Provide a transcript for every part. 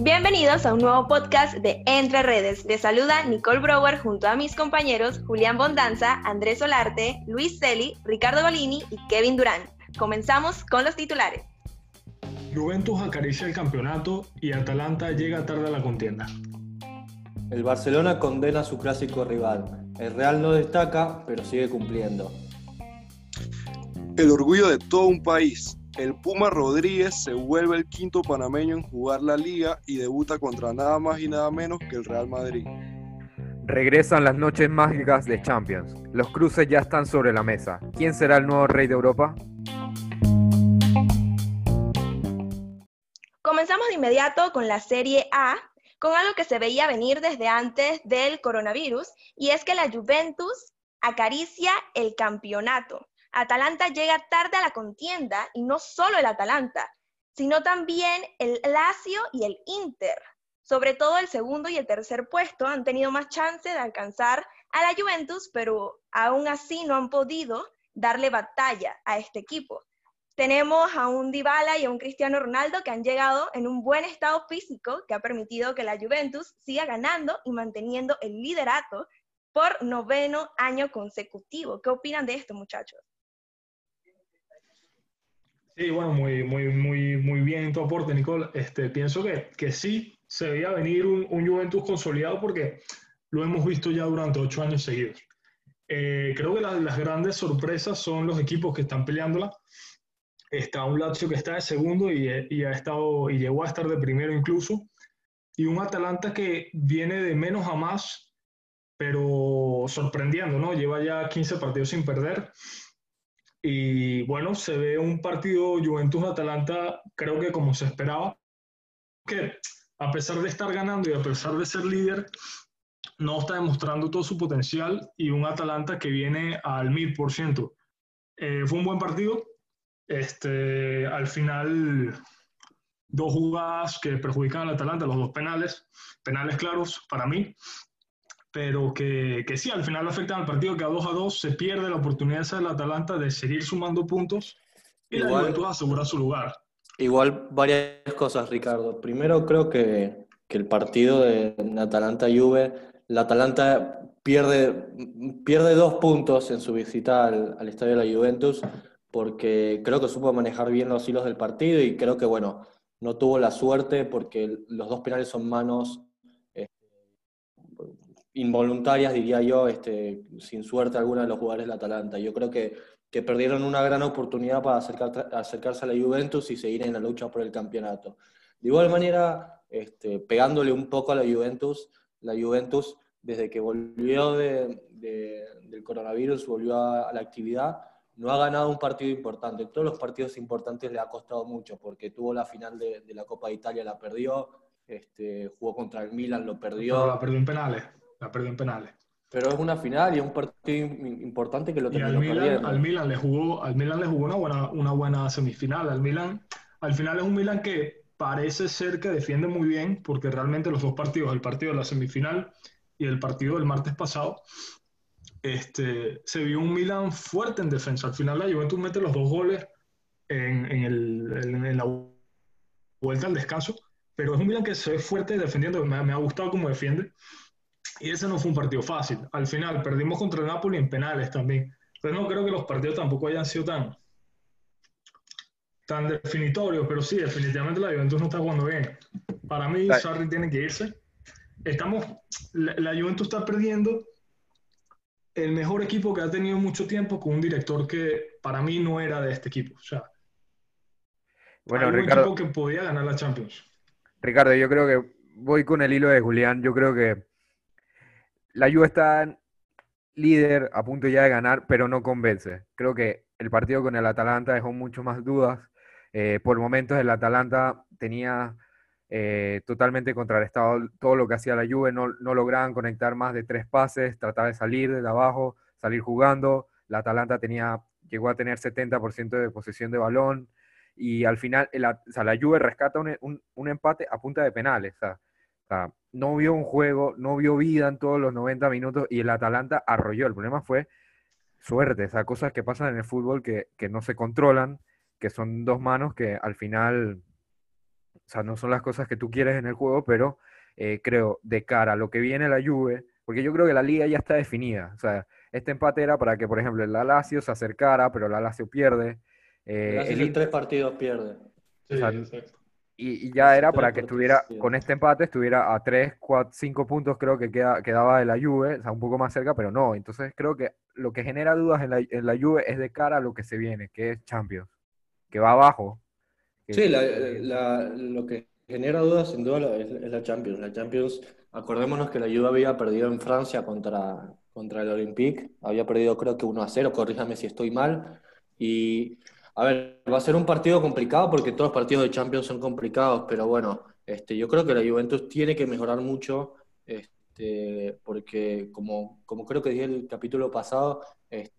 Bienvenidos a un nuevo podcast de Entre Redes. Les saluda Nicole Brower junto a mis compañeros Julián Bondanza, Andrés Solarte, Luis Celi, Ricardo Golini y Kevin Durán. Comenzamos con los titulares. Juventus acaricia el campeonato y Atalanta llega tarde a la contienda. El Barcelona condena a su clásico rival. El Real no destaca, pero sigue cumpliendo. El orgullo de todo un país. El Puma Rodríguez se vuelve el quinto panameño en jugar la liga y debuta contra nada más y nada menos que el Real Madrid. Regresan las noches mágicas de Champions. Los cruces ya están sobre la mesa. ¿Quién será el nuevo rey de Europa? Comenzamos de inmediato con la Serie A, con algo que se veía venir desde antes del coronavirus, y es que la Juventus acaricia el campeonato. Atalanta llega tarde a la contienda y no solo el Atalanta, sino también el Lazio y el Inter. Sobre todo el segundo y el tercer puesto han tenido más chance de alcanzar a la Juventus, pero aún así no han podido darle batalla a este equipo. Tenemos a un Dybala y a un Cristiano Ronaldo que han llegado en un buen estado físico que ha permitido que la Juventus siga ganando y manteniendo el liderato por noveno año consecutivo. ¿Qué opinan de esto, muchachos? Sí, bueno, muy, muy, muy, muy bien tu aporte, Nicole. Este, pienso que, que sí se veía venir un, un, Juventus consolidado porque lo hemos visto ya durante ocho años seguidos. Eh, creo que las grandes sorpresas son los equipos que están peleándola. Está un Lazio que está de segundo y, y, ha estado, y llegó a estar de primero incluso. Y un Atalanta que viene de menos a más, pero sorprendiendo, ¿no? Lleva ya 15 partidos sin perder y bueno, se ve un partido Juventus-Atalanta, creo que como se esperaba, que a pesar de estar ganando y a pesar de ser líder, no está demostrando todo su potencial y un Atalanta que viene al mil por ciento. Eh, fue un buen partido. Este, al final, dos jugadas que perjudican al Atalanta, los dos penales, penales claros para mí pero que, que, sí, al final afectan al partido que a 2 a 2 se pierde la oportunidad esa del Atalanta de seguir sumando puntos y igual, la Juventus asegura su lugar. Igual varias cosas, Ricardo. Primero creo que, que el partido de Atalanta-Juve, la Atalanta pierde, pierde dos puntos en su visita al, al estadio de la Juventus porque creo que supo manejar bien los hilos del partido y creo que, bueno, no tuvo la suerte porque los dos penales son manos involuntarias, diría yo, este, sin suerte alguna de los jugadores del Atalanta. Yo creo que, que perdieron una gran oportunidad para acercar, acercarse a la Juventus y seguir en la lucha por el campeonato. De igual manera, este, pegándole un poco a la Juventus, la Juventus, desde que volvió de, de, del coronavirus, volvió a, la actividad, no ha ganado un partido importante. Todos los partidos importantes le ha costado mucho, porque tuvo la final de, de la Copa de Italia, la perdió, este, jugó contra el Milan, lo perdió. Pero la perdió en penales la perdió en penales. Pero es una final y es un partido importante que lo terminó y al Milan, perdiendo. Al Milan le jugó, al Milan le jugó una buena, una buena semifinal. Al Milan, al final es un Milan que parece ser que defiende muy bien, porque realmente los dos partidos, el partido de la semifinal y el partido del martes pasado, este, se vio un Milan fuerte en defensa. Al final la Juventus mete los dos goles en, en, el, en, en la vuelta al descanso, pero es un Milan que se ve fuerte defendiendo. Me, me ha gustado cómo defiende. Y ese no fue un partido fácil. Al final perdimos contra el Napoli en penales también. Pero no creo que los partidos tampoco hayan sido tan, tan definitorios, pero sí, definitivamente la Juventus no está jugando bien. Para mí, Sarri tiene que irse. Estamos, la, la, Juventus está perdiendo el mejor equipo que ha tenido mucho tiempo con un director que para mí no era de este equipo. O sea, bueno, Ricardo, equipo que podía ganar la Champions. Ricardo, yo creo que voy con el hilo de Julián. Yo creo que la Juve está líder, a punto ya de ganar, pero no convence. Creo que el partido con el Atalanta dejó mucho más dudas. Eh, por momentos el Atalanta tenía eh, totalmente contrarrestado todo lo que hacía la Juve, no, lograban conectar más de tres pases, trataba de salir de abajo, salir jugando. La Atalanta tenía, llegó a tener 70% de posesión de balón y al final el, la Juve rescata un, empate a punta de penales. O sea, no vio un juego, no vio vida en todos los 90 minutos y el Atalanta arrolló. El problema fue suerte, o sea, cosas que pasan en el fútbol que, que no se controlan que son dos manos que al final, o sea, no son las cosas que tú quieres en el juego, pero eh, creo de cara a lo que viene la Juve, porque yo creo que la liga ya está definida. O sea, este empate era para que, por ejemplo, el Lazio se acercara, pero el Lazio pierde. Eh, el en tres partidos pierde. Y, ya era para que estuviera, con este empate, estuviera a 3, 4, 5 puntos, creo que queda, quedaba de la Juve, o sea, un poco más cerca, pero no. Entonces creo que lo que genera dudas en la, en la Juve es de cara a lo que se viene, que es Champions, que va abajo. sí, lo que genera dudas sin duda es, la Champions. La Champions, acordémonos que la Juve había perdido en Francia contra, contra el Olympique, había perdido creo que 1 a 0, corríjame si estoy mal. Y a ver, va a ser un partido complicado porque todos los partidos de Champions son complicados, pero bueno, este, yo creo que la Juventus tiene que mejorar mucho. Este, porque como, creo que dije el capítulo pasado, este,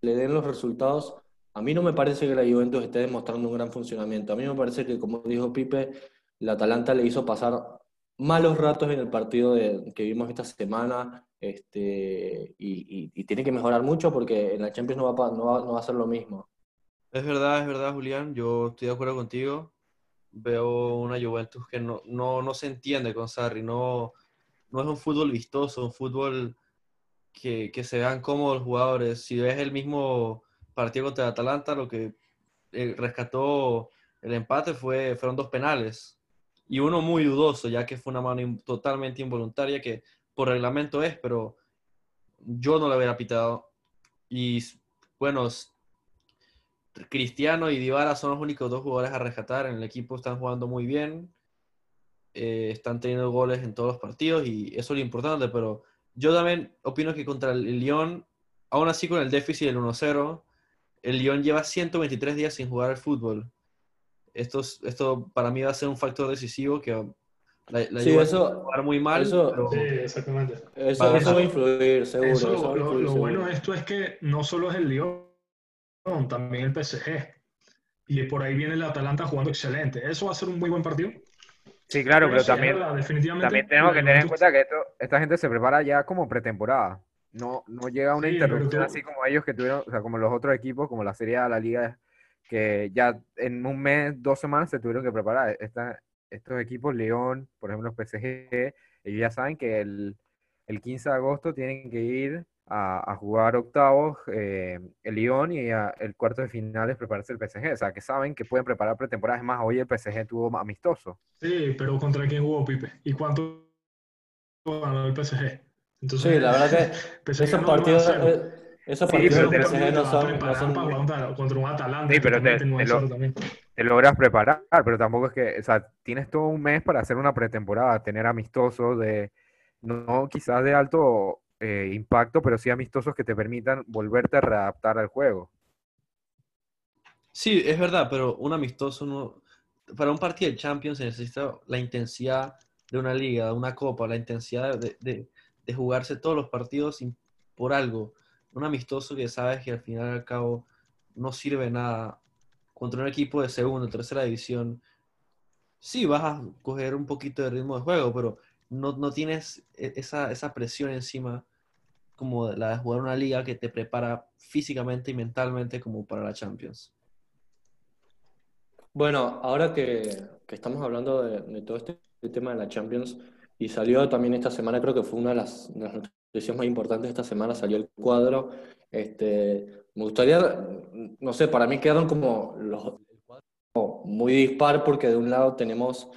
le den los resultados. A mí no me parece que la Juventus esté demostrando un gran funcionamiento. A mí me parece que, como dijo Pipe, la Atalanta le hizo pasar malos ratos en el partido que vimos esta semana este, y, tiene que mejorar mucho porque en la Champions no va, no, va, a ser lo mismo. Es verdad, es verdad, Julián. Yo estoy de acuerdo contigo. Veo una Juventus que no, no, no se entiende con Sarri. No, no es un fútbol vistoso, un fútbol que, que se vean cómodos los jugadores. Si ves el mismo partido contra Atalanta, lo que eh, rescató el empate fue, fueron dos penales y uno muy dudoso, ya que fue una mano totalmente involuntaria que por reglamento es, pero yo no la hubiera pitado. Y bueno, Cristiano y Dybala son los únicos dos jugadores a rescatar. En el equipo están jugando muy bien, eh, están teniendo goles en todos los partidos y eso es lo importante, pero yo también opino que contra el Lyon, aún así con el déficit del 1-0, el Lyon lleva 123 días sin jugar al fútbol esto, esto para mí va a ser un factor decisivo que la, la sí, eso, va a muy mal. Eso, sí, exactamente. Eso, va, a influir, seguro. lo, bueno de esto es que no solo es el Lyon, también el PSG. Y por ahí viene el Atalanta jugando excelente. Eso va a ser un muy buen partido. Sí, claro, pero, también, también tenemos que tener en cuenta que esto, esta gente se prepara ya como pretemporada. No, no llega una interrupción así como ellos que tuvieron, o sea, como los otros equipos, como la Serie A, la Liga que ya en un mes, dos semanas se tuvieron que preparar. Esta, estos equipos, León, por ejemplo, los PSG, ellos ya saben que el, el 15 de agosto tienen que ir a, a jugar octavos eh, el León y el cuarto de finales prepararse el PSG. O sea, que saben que pueden preparar pretemporada. Es más, hoy el PSG tuvo amistoso. Sí, pero ¿contra quién jugó Pipe? ¿Y cuánto ganó el PSG? Entonces, sí, la verdad que esos partidos... Esos partidos sí, no son, no son... contra un Atalanta. Sí, pero te, logras preparar, pero tampoco es que, o sea, tienes todo un mes para hacer una pretemporada, tener amistosos de, no quizás de alto eh, impacto, pero sí amistosos que te permitan volverte a readaptar al juego. Sí, es verdad, pero un amistoso no, para un partido de Champions se necesita la intensidad de una liga, de una copa, la intensidad de, jugarse todos los partidos por algo un amistoso que sabes que al final al cabo no sirve nada contra un equipo de segunda o tercera división, sí vas a coger un poquito de ritmo de juego, pero no, tienes e, esa, esa, presión encima como la de jugar una liga que te prepara físicamente y mentalmente como para la Champions. Bueno, ahora que, estamos hablando de, todo este tema de la Champions, y salió también esta semana, creo que fue una de las, de decisión más importante esta semana salió el cuadro. Este, me gustaría, no sé, para mí quedaron como los muy dispar porque de un lado tenemos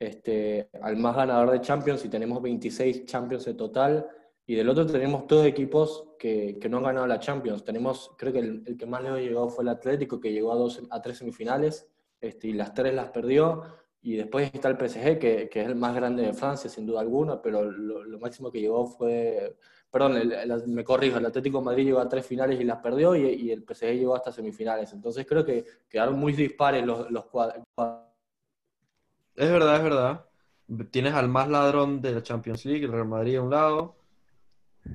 este, al más ganador de Champions y tenemos 26 Champions en total y del otro tenemos todos equipos que, que no han ganado la Champions. Tenemos, creo que el, que más le llegó fue el Atlético que llegó a, dos, a tres semifinales este, y las tres las perdió. Y después está el PSG, que, que, es el más grande de Francia, sin duda alguna, pero lo, máximo que llegó fue, perdón, me corrijo, el Atlético Madrid llegó a tres finales y las perdió, y, y, el PSG llegó hasta semifinales. Entonces creo que quedaron muy dispares los, los cuadros. Es verdad, es verdad. Tienes al más ladrón de la Champions League, el Real Madrid a un lado.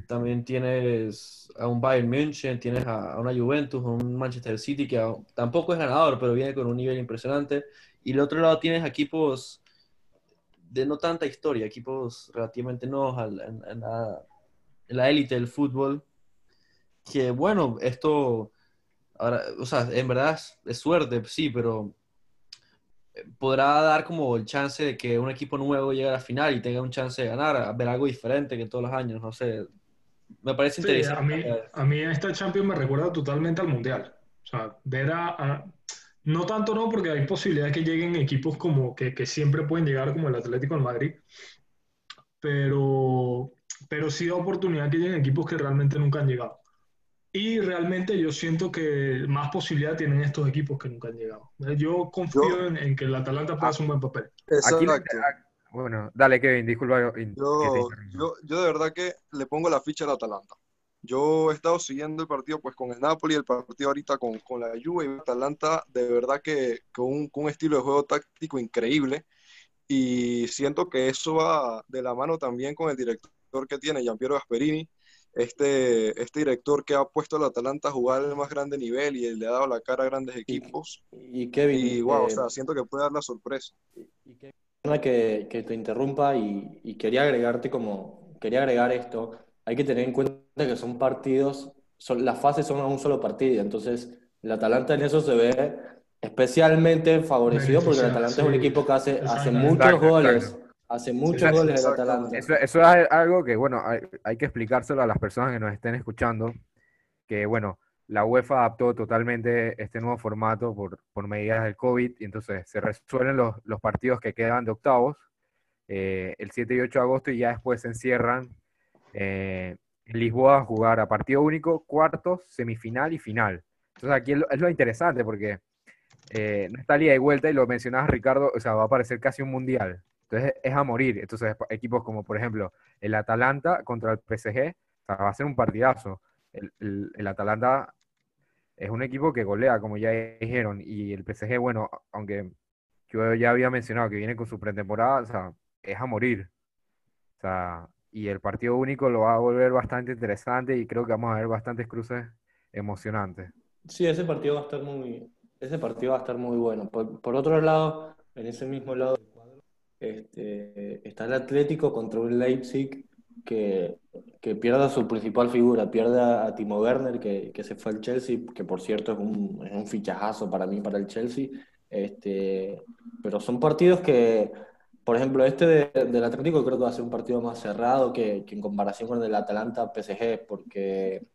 También tienes a un Bayern München, tienes a, una Juventus, a un Manchester City que tampoco es ganador, pero viene con un nivel impresionante. Y el otro lado tienes equipos de no tanta historia, equipos relativamente nuevos en, la, élite del fútbol. Que bueno, esto Ahora, o sea, en verdad es, suerte, sí, pero podrá dar como el chance de que un equipo nuevo llegue a la final y tenga un chance de ganar, a ver algo diferente que todos los años, no sé. Me parece Sí, a interesante. mí, a mí esta Champions me recuerda totalmente al Mundial. O sea, ver a, a- no tanto no, porque hay posibilidad de que lleguen equipos como que, que siempre pueden llegar como el Atlético de Madrid, pero, pero sí da oportunidad que lleguen equipos que realmente nunca han llegado. Y realmente yo siento que más posibilidad tienen estos equipos que nunca han llegado. Yo confío Yo- en, en que el Atalanta pueda hacer un buen papel. Aquí. Bueno, dale, Kevin, disculpa Yo, yo, yo de verdad que le pongo la ficha al Atalanta. Yo he estado siguiendo el partido pues con el Napoli, el partido ahorita con, con la Juve y el Atalanta, de verdad que con un, con un estilo de juego táctico increíble y siento que eso va de la mano también con el director que tiene, Giampiero Gasperini, este, este director que ha puesto al Atalanta a jugar al más grande nivel y le ha dado la cara a grandes equipos Y Kevin, y wow, o eh, sea, siento que puede dar la sorpresa. Y que, perdona que, que te interrumpa y, y quería agregarte como, quería agregar esto, hay que tener en cuenta que son partidos, son, las fases son a un solo partido, entonces el Atalanta en eso se ve especialmente favorecido porque el Atalanta es un sí. equipo que hace, hace muchos goles, exacto. Hace muchos goles el. Atalanta. Eso, eso es algo que, bueno, hay, hay que explicárselo a las personas que nos estén escuchando, que, bueno, la UEFA adaptó totalmente este nuevo formato por, por medidas del COVID, y entonces se resuelven los, los partidos que quedan de octavos eh, el 7 y 8 de agosto y ya después se encierran eh, en Lisboa a jugar a partido único, cuartos, semifinal y final. Entonces aquí es lo, es lo interesante porque eh, no está liga y vuelta y lo mencionabas Ricardo, o sea, va a parecer casi un mundial. Entonces es a morir. Entonces equipos como por ejemplo el Atalanta contra el PSG, o sea, va a ser un partidazo. El, el- el Atalanta es un equipo que golea, como ya dijeron, y el PSG, bueno, aunque yo ya había mencionado que viene con su pretemporada, o sea, es a morir. O sea, y el partido único lo va a volver bastante interesante y creo que vamos a ver bastantes cruces emocionantes. Sí, ese partido va a estar muy, ese partido va a estar muy bueno. Por, por otro lado, en ese mismo lado este, está el Atlético contra un Leipzig que, que pierde a su principal figura, pierde a, Timo Werner, que, que se fue al Chelsea, que por cierto es un, es un fichajazo para mí, para el Chelsea. Este, pero son partidos que, por ejemplo, este de- del Atlético creo que va a ser un partido más cerrado que, que en comparación con el Atalanta-PSG, porque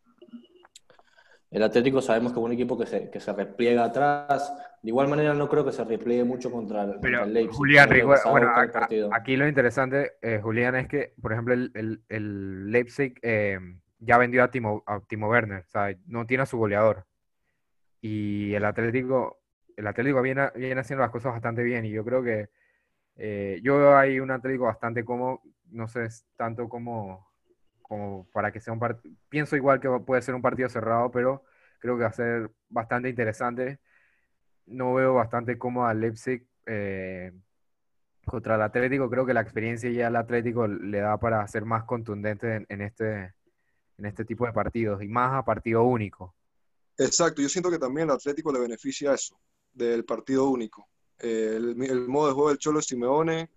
el Atlético sabemos que es un equipo que se, que se repliega atrás. De igual manera, no creo que se repliegue mucho contra el, contra Pero el Leipzig. Julián, recuerda- bueno, acá- aquí lo interesante, eh, Julián, es que, por ejemplo, el, el- el Leipzig eh, ya vendió a Timo, a Timo Werner, o sea, no tiene a su goleador. Y el Atlético, el Atlético viene, viene haciendo las cosas bastante bien y yo creo que eh, yo veo ahí un Atlético bastante cómodo, no sé tanto como, como para que sea un partido, pienso igual que puede ser un partido cerrado, pero creo que va a ser bastante interesante. No veo bastante cómodo al Leipzig eh, contra el Atlético, creo que la experiencia ya al Atlético le da para ser más contundente en, en este, en este tipo de partidos y más a partido único. Exacto, yo siento que también el Atlético le beneficia eso, del partido único. Eh, el modo de juego del Cholo Simeone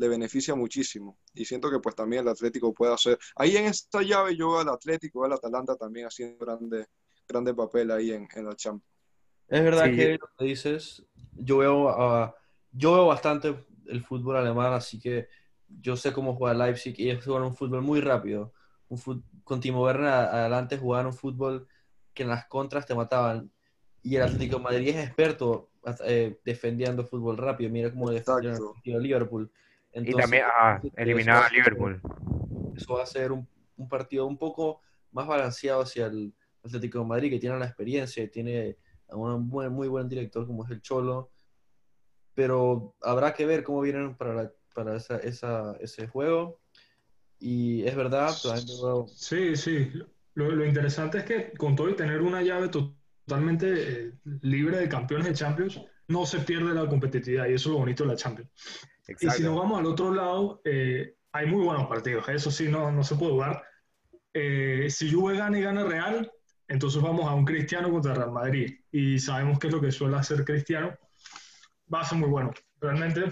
le beneficia muchísimo. Y siento que pues también el Atlético puede hacer. Ahí en esta llave yo veo al Atlético, al Atalanta también haciendo grande, grande papel ahí en, en la Champions. Es verdad Sí. que lo que dices, yo veo, ah, yo veo bastante el fútbol alemán, así que yo sé cómo juega Leipzig y ellos juegan un fútbol muy rápido. Un fut- con Timo Werner adelante jugaban un fútbol que en las contras te mataban. Y el Atlético de Madrid es experto eh, defendiendo fútbol rápido. Mira cómo defendieron Exacto. Liverpool. y Entonces, también ah, eso eliminar a a Liverpool. eso va a ser un, un partido un poco más balanceado hacia el Atlético de Madrid, que tiene la experiencia y tiene a un buen- muy buen director como es el Cholo. Pero habrá que ver cómo vienen para, la- para esa, esa- ese juego. Y es verdad, Sí, sí. Lo, lo interesante es que con todo y tener una llave to- totalmente eh, libre de campeones de Champions, no se pierde la competitividad y eso es lo bonito de la Champions. Y si Exacto. nos vamos al otro lado, eh, hay muy buenos partidos, eso sí, no, no se puede dudar. Eh, si Juve gana y gana Real, entonces vamos a un Cristiano contra Real Madrid. Y sabemos que es lo que suele hacer Cristiano. Va a ser muy bueno. Realmente,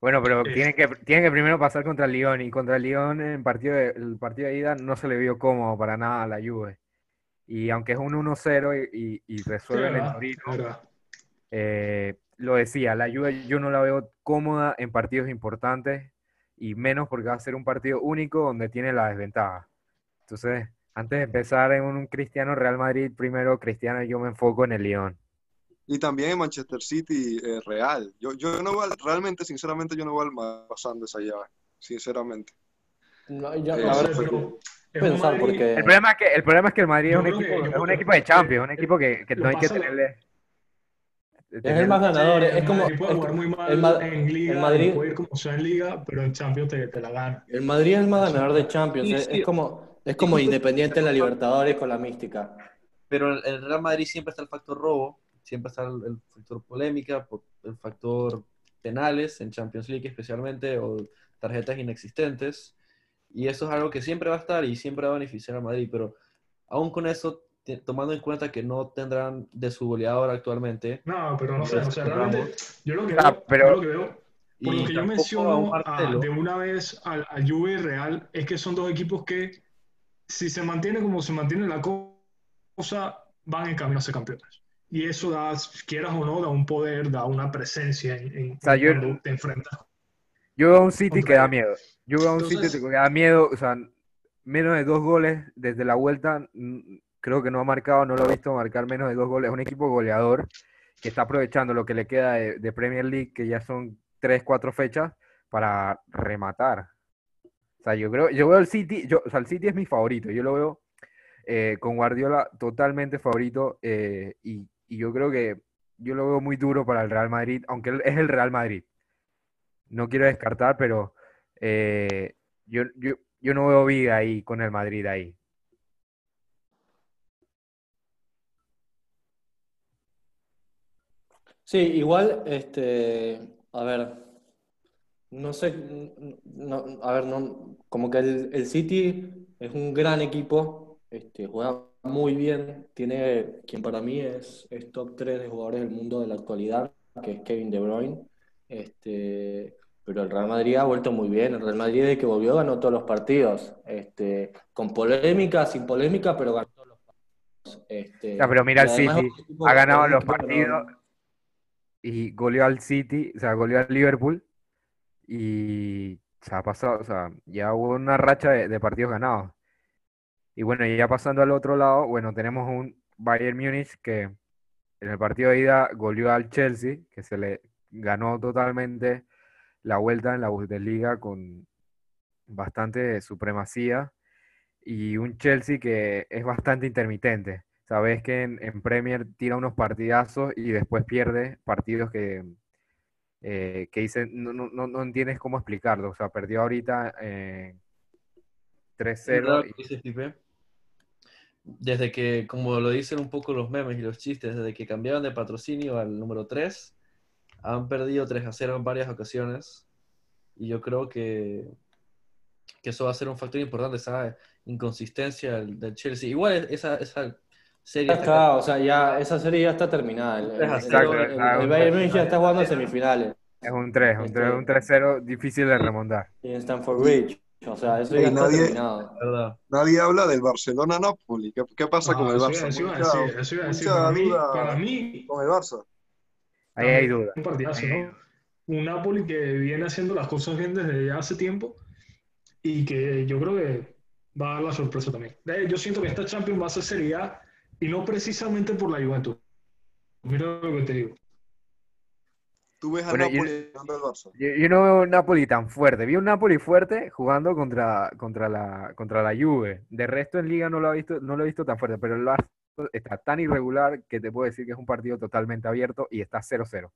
Bueno, pero Eh, tienen que, tienen que primero pasar contra el Lyon y contra el Lyon en partido de- el partido de ida no se le vio cómodo para nada a la Juve. Y aunque es un 1-0 y, y- y Sí, resuelven el verdad, Torino, verdad. eh, lo decía, la Juve yo no la veo cómoda en partidos importantes y menos porque va a ser un partido único donde tiene la desventaja. Entonces, antes de empezar en un Cristiano Real Madrid, primero Cristiano yo me enfoco en el Lyon. Y también en Manchester City, eh, Real. Yo, yo no al- realmente, sinceramente, yo no veo al pasando esa llave, sinceramente. No, yo- Eh, No pero pensar Madrid- porque El problema es que el, problema es que el Madrid es un que- equipo, es un equipo de Champions, un equipo que, que no hay que tenerle... es el más Sí, ganador. Es como Madrid puede es- jugar muy mal el, en Liga, el Madrid, puede ir como sea en Liga, pero en Champions te, te la gana. el Madrid es el más ganador de Champions. Sí, Es, sí. es como, es como Independiente en la Libertadores con la mística. Pero en el Real Madrid siempre está el factor robo, siempre está el, el factor polémica, el factor penales en Champions League especialmente, o tarjetas inexistentes. Y eso es algo que siempre va a estar y siempre va a beneficiar a Madrid. Pero aún con eso, tomando en cuenta que no tendrán de su goleador actualmente, No, pero no sé, o sea, realmente yo lo que Ah, veo, pero- yo lo que veo, por y lo que yo tampoco a un menciono a- Marcelo, de una vez al, al Juve y Real, es que son dos equipos que si se mantiene como se mantiene la cosa, van en camino a ser campeones. Y eso da, quieras o no, da un poder, da una presencia en, en- sea, yo- cuando te enfrentas. Yo veo a un City que da miedo. Yo veo a un Entonces- City que da miedo, o sea, menos de dos goles desde la vuelta, creo que no ha marcado, no lo he visto marcar menos de dos goles. Es un equipo goleador que está aprovechando lo que le queda de, Premier League, que ya son tres, cuatro fechas, para rematar. O sea, yo creo, yo veo el City, yo, o sea, el City es mi favorito, yo lo veo eh, con Guardiola totalmente favorito eh, y, yo creo que yo lo veo muy duro para el Real Madrid, aunque es el Real Madrid. No quiero descartar, pero eh, yo, yo, yo no veo vida ahí con el Madrid ahí. Sí, igual, este, a ver, no sé, no, a ver, no, como que el, el City es un gran equipo, este, juega muy bien, tiene quien para mí es, es top 3 de jugadores del mundo de la actualidad, que es Kevin De Bruyne, este, pero el Real Madrid ha vuelto muy bien, el Real Madrid desde que volvió ganó todos los partidos, este, con polémica, sin polémica, pero ganó todos los partidos. Este, pero mira el City, ha ganado los partidos y goleó al City, o sea, goleó al Liverpool y se ha pasado, o sea, ya hubo una racha de, partidos ganados. Y bueno, ya pasando al otro lado, bueno, tenemos un Bayern Múnich que en el partido de ida goleó al Chelsea, que se le ganó totalmente la vuelta en la Bundesliga con bastante supremacía y un Chelsea que es bastante intermitente. Sabes que en, en Premier tira unos partidazos y después pierde partidos que, eh, que dicen, no, no, no, no entiendes cómo explicarlo. O sea, perdió ahorita eh, Es 3-0 verdad lo y- que dices, Pipe. Desde que, como lo dicen un poco los memes y los chistes, desde que cambiaron de patrocinio al número 3, han perdido 3 a 0 en varias ocasiones. Y yo creo que, que eso va a ser un factor importante, esa inconsistencia del, del Chelsea. Igual esa, esa serie Ya está está, o sea, ya esa serie ya está terminada. El, el- Exacto, el- exacto. el Bayern Múnich ya está jugando semifinales es un 3, un 3, un 3-0 difícil de remontar. y en Stamford Bridge. O sea, eso ya está nadie- terminado. Nadie habla del Barcelona-Napoli. ¿Qué, qué pasa con Ah, el Barça? eso iba a Mucha- a decir. mucha Para mí, duda para mí, con el Barça. Ahí hay duda. un partidazo, ¿no? Un Napoli que viene haciendo las cosas bien desde ya hace tiempo y que yo creo que va a dar la sorpresa también. Eh, Yo siento que esta Champions va a ser Serie A y no precisamente por la Juventud. Mira lo que te digo. Tú ves a Bueno, yo- Napoli ganando al Barça. Yo, yo no veo un Napoli tan fuerte. Vi un Napoli fuerte jugando contra, contra la, contra la Juve. De resto en Liga no lo he visto, no lo he visto tan fuerte, pero el Barça está tan irregular que te puedo decir que es un partido totalmente abierto y está 0-0.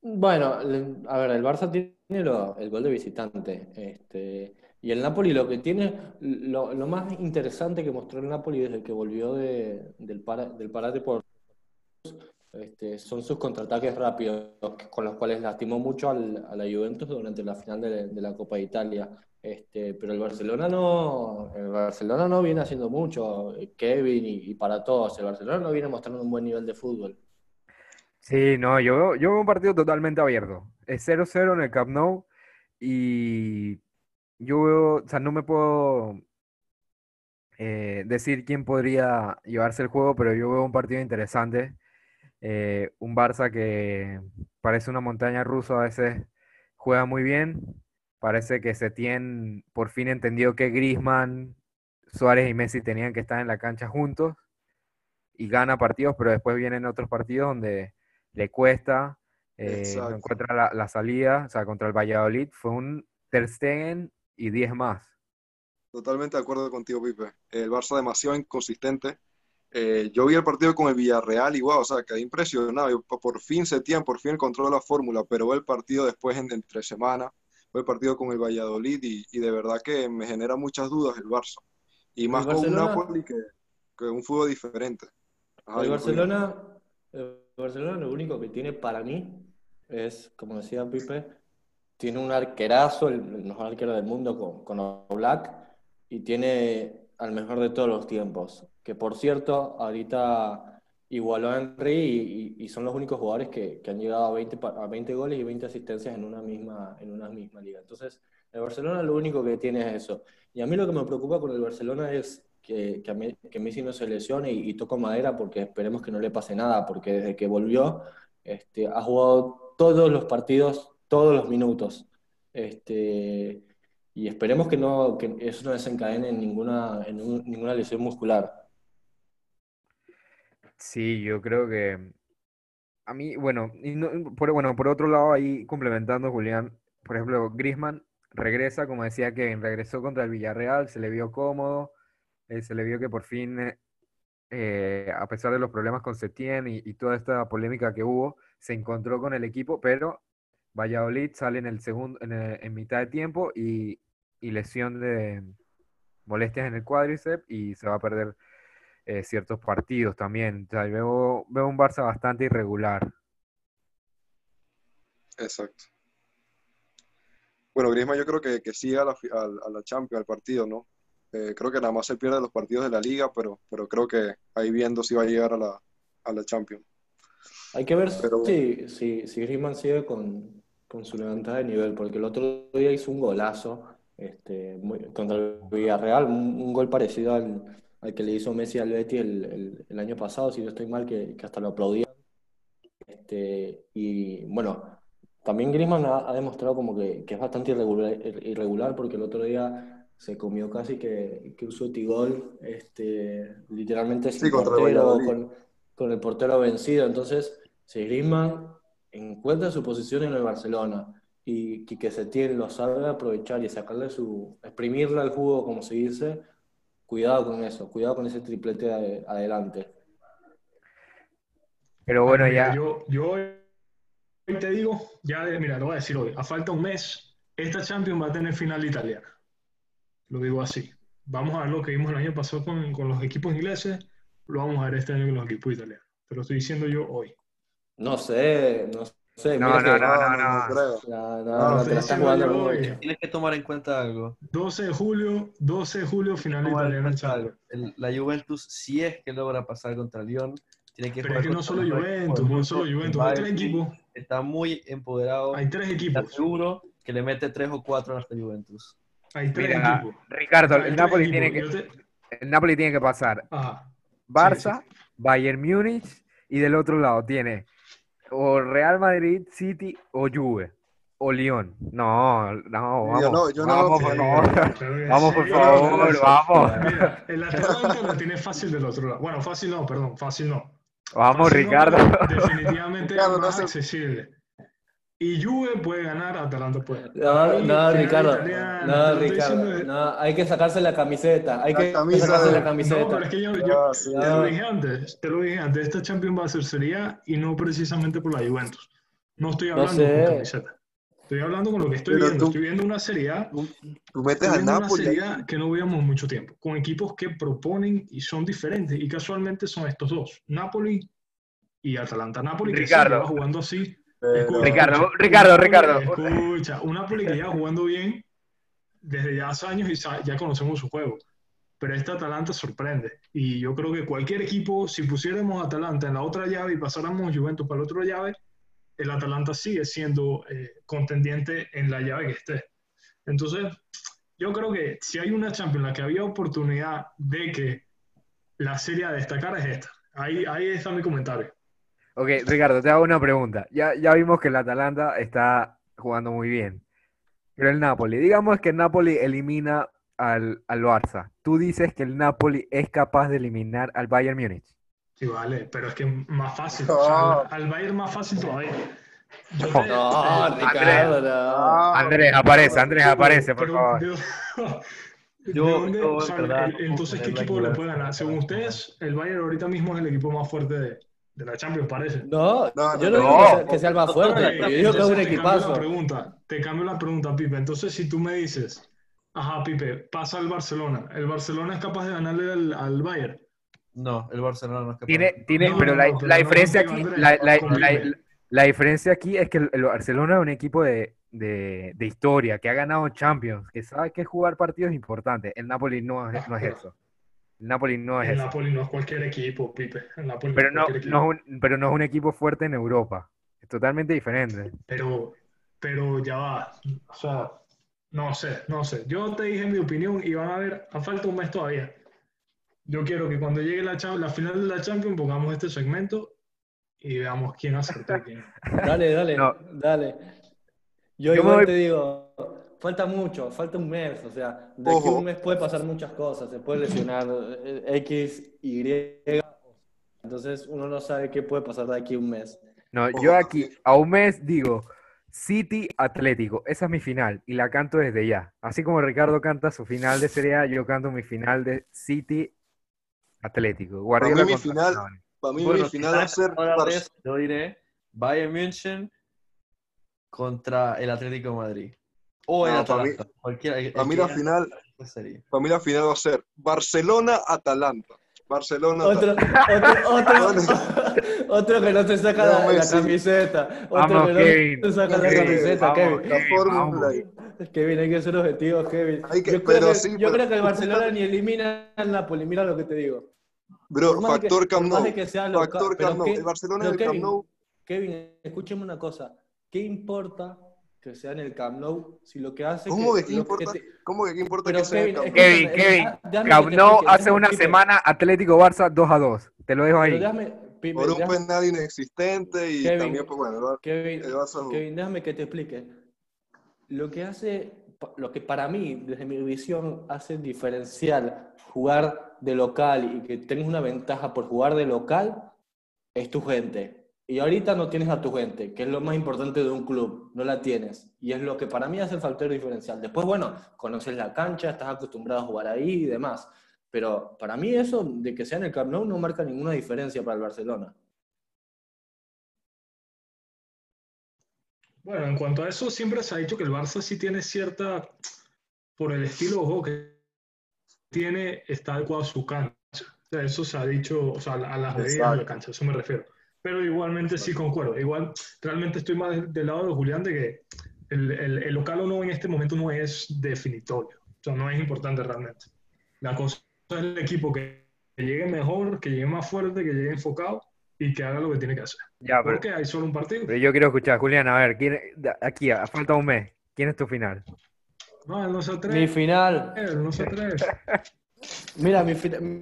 Bueno, a ver, el Barça tiene lo- el gol de visitante. Este, y el Napoli lo que tiene, lo, más interesante que mostró el Napoli desde que volvió de- del, para- del parate por este, son sus contraataques rápidos, con los cuales lastimó mucho a la Juventus durante la final de, la Copa de Italia. Este, pero el Barcelona no, el Barcelona no viene haciendo mucho, Kevin y, para todos. El Barcelona no viene mostrando un buen nivel de fútbol. Sí, no, yo yo veo un partido totalmente abierto. Es 0-0 en el Camp Nou y yo veo, o sea, no me puedo eh, decir quién podría llevarse el juego, pero yo veo un partido interesante. Eh, un Barça que parece una montaña rusa, a veces juega muy bien. Parece que Setién por fin entendió que Griezmann, Suárez y Messi tenían que estar en la cancha juntos y gana partidos, pero después vienen otros partidos donde le cuesta, eh, no encuentra la, la salida. O sea, contra el Valladolid fue un Ter Stegen y 10 más. Totalmente de acuerdo contigo, Pipe. El Barça demasiado inconsistente. Eh, yo vi el partido con el Villarreal y wow, o sea, quedé impresionado. Yo, po- por fin Setién, por fin encontró la fórmula, pero el partido después en, entre semana, fue el partido con el Valladolid y, y de verdad que me genera muchas dudas el Barça. Y más con un Barcelona? Napoli que, que un fútbol diferente. Ajá, El Barcelona, el Barcelona lo único que tiene para mí es, como decía Pipe, tiene un arquerazo, el, mejor arquero del mundo con, con Oblak, y tiene al mejor de todos los tiempos. Que por cierto, ahorita igualó a Henry y, son los únicos jugadores que, que han llegado a 20, pa- a 20 goles y 20 asistencias en una misma, en una misma liga. Entonces, el Barcelona lo único que tiene es eso. Y a mí lo que me preocupa con el Barcelona es que, que, a mí- que Messi no se lesione y, y toco madera porque esperemos que no le pase nada, porque desde que volvió este, ha jugado todos los partidos, todos los minutos. Este, y esperemos que, no, que eso no desencadene en ninguna, ninguna lesión muscular. Sí, yo creo que a mí, bueno, y no- por, bueno, por otro lado, ahí complementando, Julián, por ejemplo, Griezmann regresa, como decía Kevin, regresó contra el Villarreal, se le vio cómodo, eh, se le vio que por fin, eh, a pesar de los problemas con Setién y toda esta polémica que hubo, se encontró con el equipo, pero Valladolid sale en el segundo, en, el- en mitad de tiempo y, lesión de molestias en el cuádriceps y se va a perder eh, ciertos partidos también. O sea, veo, veo un Barça bastante irregular. Exacto. Bueno, Griezmann yo creo que, que sigue a la, Champions, al partido, ¿no? Eh, creo que nada más se pierde los partidos de la Liga, pero, creo que ahí viendo si va a llegar a la Champions. Hay que ver Pero- si, si, si Griezmann sigue con, con su levantada de nivel, porque el otro día hizo un golazo este, muy- contra el Villarreal, un, un gol parecido al, al que le hizo Messi al Betis el, el- el año pasado, si no estoy mal, que, que hasta lo aplaudían. Este, y bueno, también Griezmann ha, ha demostrado como que, que es bastante irregular, irregular, porque el otro día se comió casi que, que un sutigol, este, literalmente sin Sí, portero, con, con el portero vencido. Entonces, si Griezmann encuentra su posición en el Barcelona y que, que Setién lo sabe aprovechar y sacarle su, exprimirle al jugo, como se dice, cuidado con eso, cuidado con ese triplete de- adelante. Pero bueno, ya. Yo, yo hoy te digo, ya, mira, lo voy a decir hoy, a falta un mes, esta Champions va a tener final italiana. Lo digo así. Vamos a ver lo que vimos el año pasado con, con los equipos ingleses, lo vamos a ver este año con los equipos italianos. Te lo estoy diciendo yo hoy. No sé, no sé. No, no, no, No, no, no, la. Tienes que tomar en cuenta algo. 12 de julio, 12 de julio, final. El- la Juventus, si es que logra pasar contra el Lyon, tiene que Pero jugar es que no solo Juventus, no solo. Juventus, hay tres equipos, Está muy empoderado. hay tres Está equipos, seguro que le mete tres o cuatro a esta Juventus. hay tres Mira, equipos. Ricardo, el Napoli tiene que, el Napoli tiene que pasar Ajá. Barça, sí. Bayern Múnich y del otro lado tiene o Real Madrid, City o Juve o Lyon. No, no, vamos. Yo no- yo no vamos, por favor. Vamos, por No, favor, no, no. vamos. Mira, el Atalanta la tiene fácil del otro lado. Bueno, fácil no, perdón, fácil no. Vamos, Fácil no, Ricardo. pero definitivamente Ricardo, más no se- accesible. Y Juve puede ganar, Atalanta puede. No, no, Ricardo. italiana, No, estoy Ricardo. de- No, hay que sacarse la camiseta. Hay La que camisa sacarse de- la No, camiseta. pero es que yo, yo Ah, sí. te No. lo dije antes, te lo dije antes, esta Champions va a ser Serie A y no precisamente por la Juventus. No estoy No hablando sé. con camiseta. Estoy hablando con lo que estoy Pero viendo. tú- Estoy viendo una Serie A Tú, tú metes Estoy al viendo una Napoli Serie ahí. A que no veíamos mucho tiempo, con equipos que proponen y son diferentes, y casualmente son estos dos, Napoli y Atalanta. Napoli que lleva jugando así. Pero- Ricardo, Ricardo, Ricardo. Escucha, un Napoli que lleva jugando bien desde ya hace años y ya conocemos su juego. Pero este Atalanta sorprende. Y yo creo que cualquier equipo, si pusiéramos Atalanta en la otra llave y pasáramos Juventus para la otra llave, el Atalanta sigue siendo eh, contendiente en la llave que esté. Entonces, yo creo que si hay una Champions en la que había oportunidad de que la serie a destacar es esta. Ahí, ahí está mi comentario. Ok, Ricardo, te hago una pregunta. Ya, ya vimos que el Atalanta está jugando muy bien. Pero el Napoli, digamos que el Napoli elimina al, al Barça. Tú dices que el Napoli es capaz de eliminar al Bayern Múnich. Sí, vale, pero es que más fácil. O sea, al, al Bayern más fácil todavía. Yo te- No, te- Ricardo, no. Andrés, aparece, Andrés, aparece, por Pero, favor. ¿de- ¿de Yo- dónde- yo, o sea, verdad, entonces, ¿qué equipo le puede ganar? Según ustedes, el Bayern ahorita mismo es el equipo más fuerte de, de la Champions, parece. No, No, yo no, digo que sea, que sea el más fuerte, yo digo que es un entonces te cambio la equipazo. pregunta, te cambio la pregunta, Pipe. Entonces, si tú me dices, ajá, Pipe, pasa al Barcelona, ¿el Barcelona es capaz de ganarle al, al Bayern? No, el Barcelona no es capaz. Tiene, tiene, No, pero no, la, pero la diferencia aquí, la, la- la- diferencia aquí es que el, el Barcelona es un equipo de, de- de historia, que ha ganado Champions, que sabe que jugar partidos importantes. El Napoli no es, no es eso. El Napoli no es El eso. Napoli no es cualquier equipo, Pipe. El Napoli Pero no, es un, pero no es un equipo fuerte en Europa. Es totalmente diferente. Pero, pero ya va. O sea, no sé, no sé. Yo te dije mi opinión y van a ver, a falta un mes todavía. Yo quiero que cuando llegue la, final de la Champions pongamos este segmento y veamos quién acertó y quién. Dale, dale, No. dale. Yo, Yo me igual voy- te digo, falta mucho, falta un mes, o sea, de aquí a un mes puede pasar muchas cosas, se puede lesionar eh, X, Y, entonces uno no sabe qué puede pasar de aquí a un mes. No, Ojo, yo aquí a un mes digo City Atlético. Esa es mi final y la canto desde ya. Así como Ricardo canta su final de Serie A, yo canto mi final de City Atlético. Guardiola mi contra final- Simeone. Para mí Bueno, mi final va a ser yo diré Bayern München contra el Atlético de Madrid. O el No, para mí- Atalanta. Cualquiera. el Para mí la final, para mí la final va a ser Barcelona-Atalanta. Barcelona Otro, otro, otro, otro que no te saca No, la, camiseta. Otro Vamos, que no Kevin. te saca la camiseta, vamos, Kevin. La Kevin, fórmula. Kevin, hay que ser objetivos, Kevin. Hay que- yo creo, pero que, sí, yo pero- creo que el Barcelona ni elimina al Napoli, mira lo que te digo. Bro, de que- factor Camp Nou. Factor Camp Nou. El Barcelona en pero el Camp Kevin, Nou. Kevin, escúchame una cosa. ¿Qué importa que sea en el Camp Nou si lo que hace ¿Cómo que, que importa? te- ¿Cómo que qué importa Pero que sea en el Kevin, Camp Nou? Kevin, Kevin, déjame Camp Nou hace una Pipe, semana Atlético Barça 2 a 2. Te lo dejo ahí. déjame, Pipe, Por un déjame- penal inexistente y Kevin, también, pues bueno, Kevin, el Barça jugó. Kevin, déjame que te explique. Lo que hace, lo que para mí, desde mi visión, hace diferencial jugar de local y que tengas una ventaja por jugar de local, es tu gente. Y ahorita no tienes a tu gente, que es lo más importante de un club, no la tienes. Y es lo que para mí hace el factor diferencial. Después, bueno, conoces la cancha, estás acostumbrado a jugar ahí y demás. Pero para mí eso de que sea en el Camp Nou no marca ninguna diferencia para el Barcelona. Bueno, en cuanto a eso, siempre se ha dicho que el Barça sí tiene cierta, por el estilo de juego que tiene, está adecuado a su cancha. O sea, eso se ha dicho, o sea, a las medidas de la cancha, a eso me refiero. Pero igualmente sí concuerdo. Igual, realmente estoy más del, lado de Julián de que el, el, el local o no en este momento no es definitorio. O sea, no es importante realmente. La cosa es el equipo que, que llegue mejor, que llegue más fuerte, que llegue enfocado y que haga lo que tiene que hacer. Ya, pero, Porque hay solo un partido. pero yo quiero escuchar, Julián, a ver, ¿quién, aquí, a falta un mes. ¿Quién es tu final? No, él no se Mi atreve. final, él no se atreve. Mira, mi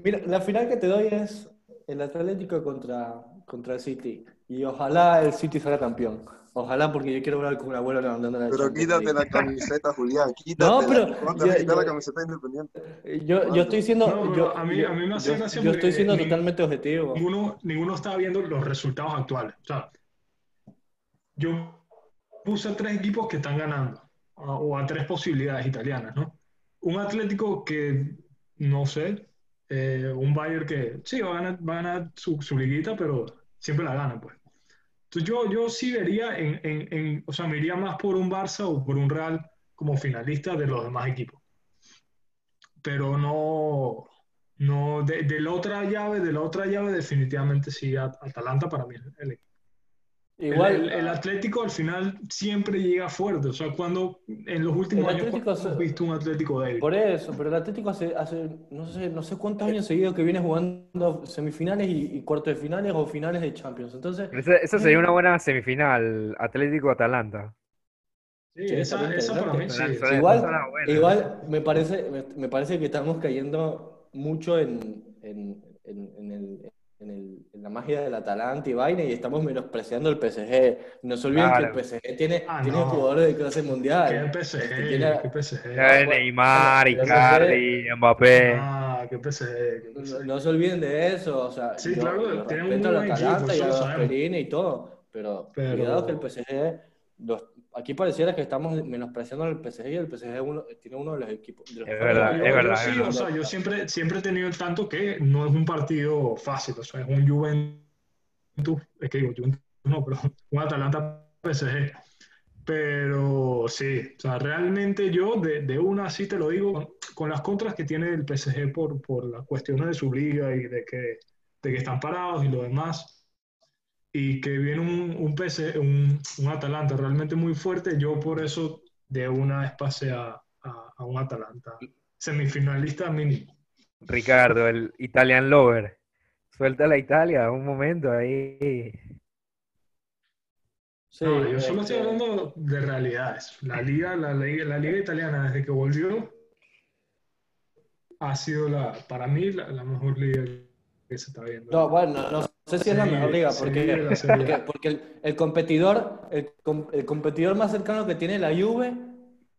mira, la final que te doy es el Atlético contra, contra el City. Y ojalá el City salga campeón. Ojalá, porque yo quiero hablar con un abuelo levantando la Pero quítate la camiseta, Julián. Quítate No, pero la, ¿cómo te vas a yo- quitar la yo- camiseta independiente. Yo, yo estoy siendo. No, pero yo, a mí- yo- a mí me hace yo- gracia yo estoy siendo ni- totalmente objetivo. Ninguno, ninguno está viendo los resultados actuales. O sea, yo puse a tres equipos que están ganando, a- o a tres posibilidades italianas, ¿no? Un Atlético que, no sé, eh, un Bayern que sí, va a ganar, va a ganar su, su liguita, pero siempre la gana, pues. Entonces yo, yo sí vería, en, en- en- o sea, me iría más por un Barça o por un Real como finalista de los demás equipos. Pero no, no, de, de la otra llave, de la otra llave definitivamente sí, At- Atalanta para mí es el equipo. El, Igual. el- el Atlético al final siempre llega fuerte. O sea, cuando en los últimos años Atlético ¿cuándo se- hemos visto un Atlético débil. Por eso, pero el Atlético hace, hace no, sé, no sé cuántos años seguidos que viene jugando semifinales y, y cuartos de finales o finales de Champions. Entonces, Esa, esa sería una buena semifinal, Atlético-Atalanta. Sí, Sí, esa, esa para mí sí. Igual, igual me parece, me, me parece que estamos cayendo mucho en, en, en, en el, en, el- en la magia del Atalanta y vaina y estamos menospreciando el PSG. No se olviden Claro. que el PSG tiene, Ah, tiene no. jugadores de clase mundial. ¿Qué PSG? Este, tiene- ¿Qué PSG? Bueno, Neymar, Icardi, Mbappé. Ah, qué PSG. qué No, PSG. no se olviden de eso, o sea, Sí, yo, claro, tienen un buen Atalanta equipo, y a. Gasperini y todo, pero, Pero- cuidado que el PSG, los- aquí pareciera que estamos menospreciando al PSG y el PSG uno- tiene uno de los equipos. de los Es verdad, Yo- es verdad, sí, es o verdad. sea, yo siempre, siempre he tenido el tanto que no es un partido fácil, o sea, es un Juventus, es que digo Juventus no, pero un Atalanta PSG. Pero sí, o sea, realmente yo de, de una sí te lo digo, con, con las contras que tiene el PSG por, por las cuestiones de su liga y de que, de que están parados y lo demás, y que viene un, un, PSG, un, un Atalanta realmente muy fuerte, yo por eso de una vez pasé a, a, a un Atalanta semifinalista mínimo. Ricardo, el Italian Lover. Suelta la Italia un momento ahí. Sí, No, yo solo este, estoy hablando de realidades. La liga, la, liga, la liga italiana desde que volvió ha sido la, para mí la, la mejor liga que se está viendo. No, bueno, no sé si es la mejor liga, porque, porque, porque el, el competidor, el, com- el competidor más cercano que tiene la Juve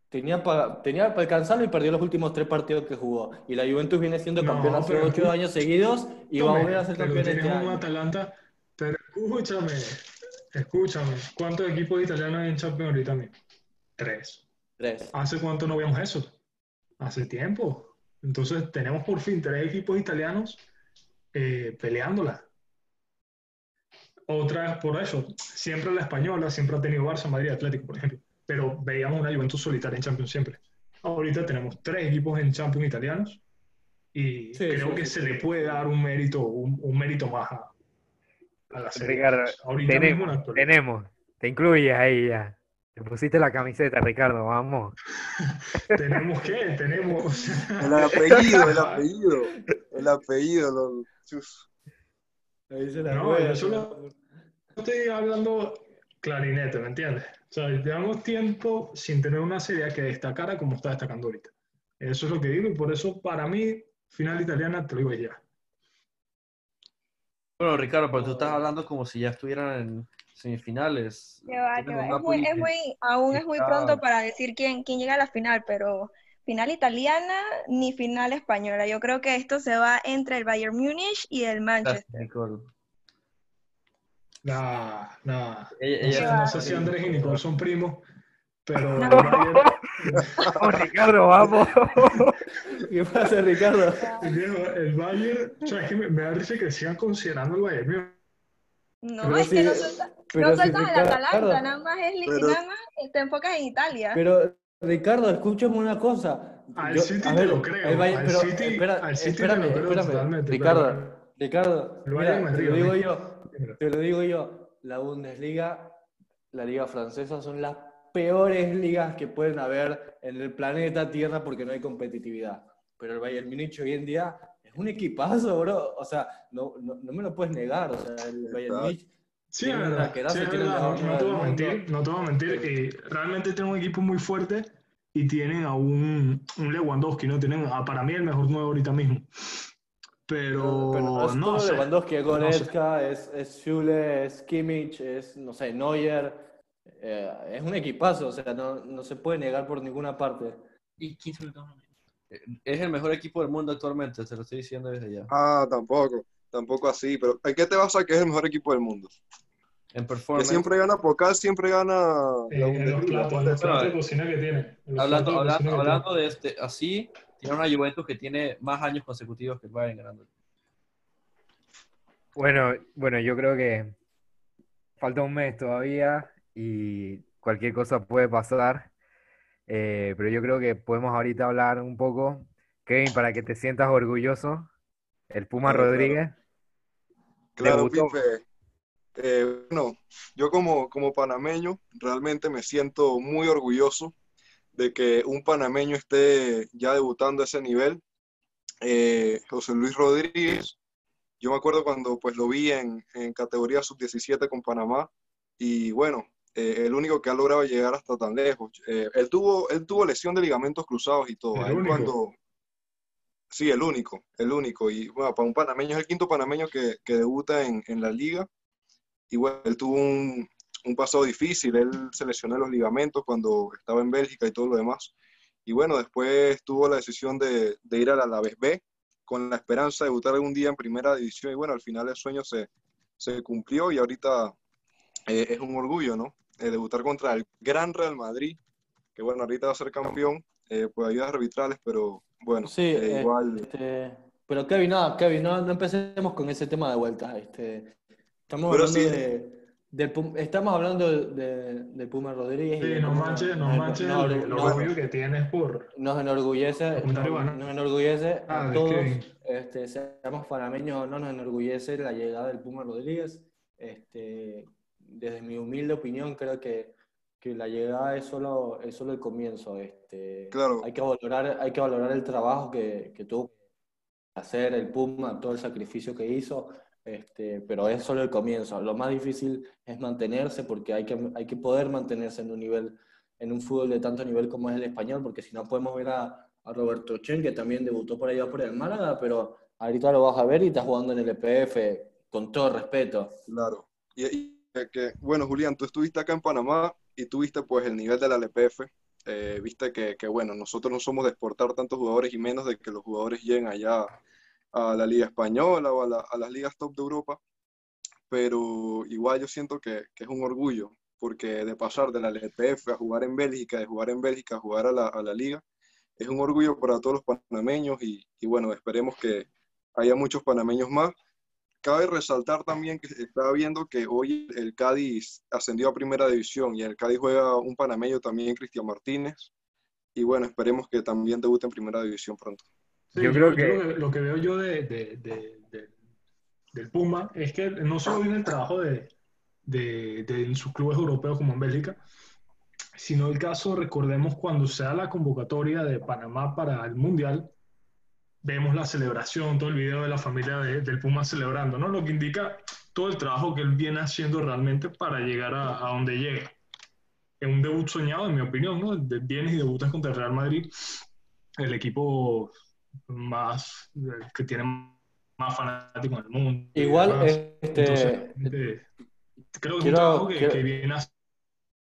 tenía para tenía para alcanzarlo y perdió los últimos tres partidos que jugó. Y la Juventus viene siendo No, campeón hace ocho años seguidos y va a volver a ser campeón este año. Atalanta, pero escúchame, escúchame, ¿cuántos equipos italianos hay en Champions ahorita mismo? Tres. Tres. ¿Hace cuánto no veíamos eso? Hace tiempo. Entonces tenemos por fin tres equipos italianos eh, peleándola. Otra por eso, siempre la española, siempre ha tenido Barça, Madrid, Atlético, por ejemplo. Pero veíamos una Juventus solitaria en Champions siempre. Ahorita tenemos tres equipos en Champions italianos y Sí, creo sí, que sí, se le puede dar un mérito, un, un mérito más a, a la serie. Ricardo, Ahorita mismo tenemos, actualidad. tenemos. Te incluyes ahí ya. Te pusiste la camiseta, Ricardo, vamos. Tenemos que, tenemos. El apellido, el apellido. El apellido. lo- chus. Ahí se la No, juega. yo solo estoy hablando clarinete, ¿me entiendes? O sea, llevamos tiempo sin tener una serie que destacara como está destacando ahorita. Eso es lo que digo y por eso para mí, final italiana, te lo digo ya. Bueno, Ricardo, pero tú estás hablando como si ya estuvieran en semifinales. Es muy, es muy, aún es muy pronto para decir quién, quién llega a la final, pero final italiana ni final española. Yo creo que esto se va entre el Bayern Múnich y el Manchester. Nah, nah. Ella- No sé, ella- no sé si Andrés y Nicole son primos, pero el No. Vamos, Ricardo, vamos. ¿Qué pasa, Ricardo? el Bayern, o sea, es que me, me da risa que sigan considerando el Bayern. No, Pero es si- que no sueltas, pero no si Ricardo- Atalanta, nada más, es, Pero- nada más te enfocas en Italia. Pero, Ricardo, escúchame una cosa. Al Yo- City a te ver, lo creo, el Bayern- al pero, City- espera, al City te espérame, lo creo espérame. totalmente, Ricardo, pero- Ricardo, mira, te lo digo yo, te lo digo yo, la Bundesliga, la liga francesa son las peores ligas que pueden haber en el planeta Tierra porque no hay competitividad. Pero el Bayern Múnich hoy en día es un equipazo, bro. O sea, no, no, no me lo puedes negar. O sea, el Bayern. Múnich Sí, Tiene es verdad. sí, es tiene el verdad, mejor No, no te voy a mentir, no te voy a mentir. Y realmente tiene un equipo muy fuerte y tienen a un, un Lewandowski, ¿no? Tienen a, para mí el mejor nuevo ahorita mismo. Pero, Pero no es no sé. Lewandowski, es No sé. Goretzka, es, es Schüle, es Kimmich, es, no sé, Neuer. Eh, es un equipazo, o sea, no, no se puede negar por ninguna parte. Y 15 minutos. Es el mejor equipo del mundo actualmente, te lo estoy diciendo desde ya. Ah, tampoco. Tampoco así. Pero ¿en qué te vas a que es el mejor equipo del mundo? En Que performance. siempre gana Pocal, siempre gana Eh, la en los Bundesliga. platos, en los Bueno, platos de cocina que tiene. Hablando, de hablando, que hablando de este, así, tiene una Juventus que tiene más años consecutivos que el Bayern ganando. Bueno, bueno, yo creo que falta un mes todavía y cualquier cosa puede pasar. Eh, pero yo creo que podemos ahorita hablar un poco, Kevin, para que te sientas orgulloso. El Puma Claro, claro. Rodríguez Claro. Pipe. Eh, bueno, yo como, como panameño realmente me siento muy orgulloso de que un panameño esté ya debutando a ese nivel. Eh, José Luis Rodríguez, yo me acuerdo cuando pues lo vi en, en categoría sub-17 con Panamá y bueno, eh, el único que ha logrado llegar hasta tan lejos. Eh, él, tuvo, él tuvo lesión de ligamentos cruzados y todo. El A él único. cuando... Sí, el único, el único. Y bueno, para un panameño es el quinto panameño que, que debuta en, en la liga. Y bueno, él tuvo un, un pasado difícil. Él se lesionó los ligamentos cuando estaba en Bélgica y todo lo demás. Y bueno, después tuvo la decisión de, de ir a la Alavés B con la esperanza de debutar algún día en primera división. Y bueno, al final el sueño se, se cumplió y ahorita eh, es un orgullo, ¿no? Eh, debutar contra el Gran Real Madrid, que bueno, ahorita va a ser campeón eh, por ayudas arbitrales, pero bueno, Sí, eh, igual. este, pero Kevin, no, Kevin, no, no empecemos con ese tema de vuelta. Este, estamos Pero hablando sí. de, del estamos hablando de, de- Puma Rodríguez. y Sí, de no manches, no nos- manches nos- el, orgullo que tienes por... nos enorgullece, nos, enorgullece Ah, a todos, este, seamos panameños o no, nos enorgullece la llegada del Puma Rodríguez. Este, desde mi humilde opinión, creo que, que la llegada es solo, es solo el comienzo. Este, Claro. hay que valorar, hay que valorar el trabajo que, que tuvo que hacer el Puma, todo el sacrificio que hizo, este, pero es solo el comienzo. Lo más difícil es mantenerse porque hay que, hay que poder mantenerse en un nivel, en un fútbol de tanto nivel como es el español, porque si no podemos ver a, a Roberto Chen, que también debutó por allá por el Málaga, pero ahorita lo vas a ver y está jugando en el EPF, con todo respeto. Claro. Y, y que- que, bueno, Julián, tú estuviste acá en Panamá y tuviste pues el nivel de la LPF. Eh, viste que, que, bueno, nosotros no somos de exportar tantos jugadores y menos de que los jugadores lleguen allá a la Liga Española o a, la- a las ligas top de Europa. Pero igual yo siento que, que es un orgullo, porque de pasar de la LPF a jugar en Bélgica, de jugar en Bélgica a jugar a la, a la Liga, es un orgullo para todos los panameños y, y bueno, esperemos que haya muchos panameños más. Cabe resaltar también que estaba viendo que hoy el Cádiz ascendió a primera división y el Cádiz juega un panameño también, Cristian Martínez. Y bueno, esperemos que también debute en primera división pronto. Sí, Yo creo que- lo que lo que veo yo de, de- de- de- del Puma es que no solo viene el trabajo de, de, sus clubes europeos como en Bélgica, sino el caso, recordemos, cuando se da la convocatoria de Panamá para el Mundial, vemos la celebración, todo el video de la familia de- del Puma celebrando, ¿no? Lo que indica todo el trabajo que él viene haciendo realmente para llegar a, a donde llega. Es un debut soñado, en mi opinión, ¿no? De- Vienes y debutas contra el Real Madrid, el equipo más, que tiene más fanáticos en el mundo. Igual, este, Entonces, eh, creo que es un quiero- trabajo que, quiero- que viene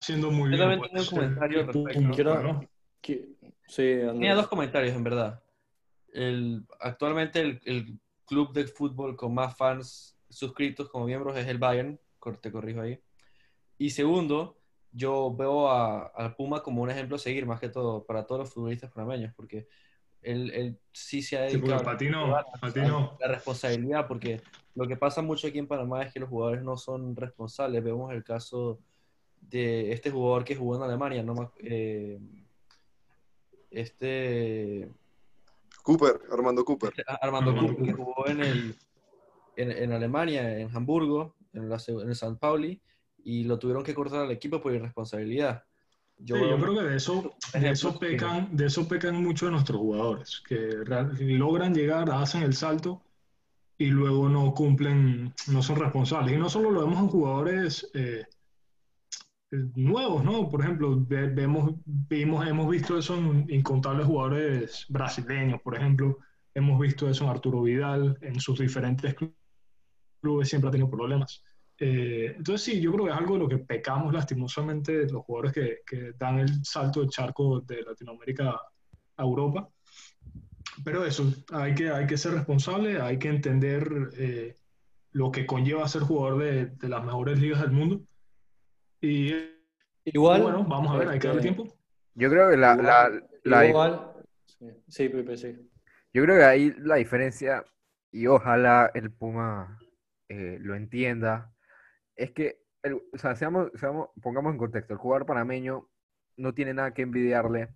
haciendo muy Yo bien. también pues, tengo un el- comentario Puma, respecto. Quiero- ¿no? que- sí, Tenía dos comentarios, en verdad. El, actualmente el, el club de fútbol con más fans suscritos como miembros es el Bayern, te corrijo ahí. Y segundo, yo veo a, al Puma como un ejemplo a seguir, más que todo, para todos los futbolistas panameños, porque él, él sí se ha Sí, dedicado para ti no, llevar para ti no. la responsabilidad, porque lo que pasa mucho aquí en Panamá es que los jugadores no son responsables. Vemos el caso de este jugador que jugó en Alemania, no eh, este Cooper, Armando Cooper. Armando Armando Cooper, que jugó en, el, en, en Alemania, en Hamburgo, en, la, en el San Pauli, y lo tuvieron que cortar al equipo por irresponsabilidad. Yo, Sí, yo creo que de eso, de eso pecan, de eso pecan mucho de nuestros jugadores, que logran llegar, hacen el salto y luego no cumplen, no son responsables. Y no solo lo vemos en jugadores eh, nuevos, ¿no? Por ejemplo, ve- vemos, vimos, hemos visto eso en incontables jugadores brasileños, por ejemplo. Hemos visto eso en Arturo Vidal, en sus diferentes clu- clubes siempre ha tenido problemas. Eh, entonces sí, yo creo que es algo de lo que pecamos lastimosamente los jugadores que, que dan el salto del charco de Latinoamérica a Europa. Pero eso, hay que, hay que ser responsable, hay que entender eh, lo que conlleva ser jugador de, de las mejores ligas del mundo. Y Igual, bueno, vamos a ver, hay que darle este, tiempo. Yo creo que la, la, la, Igual, sí, sí, Pepe, sí. Yo creo que ahí la diferencia, y ojalá el Puma eh, lo entienda, es que, el- o sea, seamos, seamos- pongamos en contexto, el jugador panameño no tiene nada que envidiarle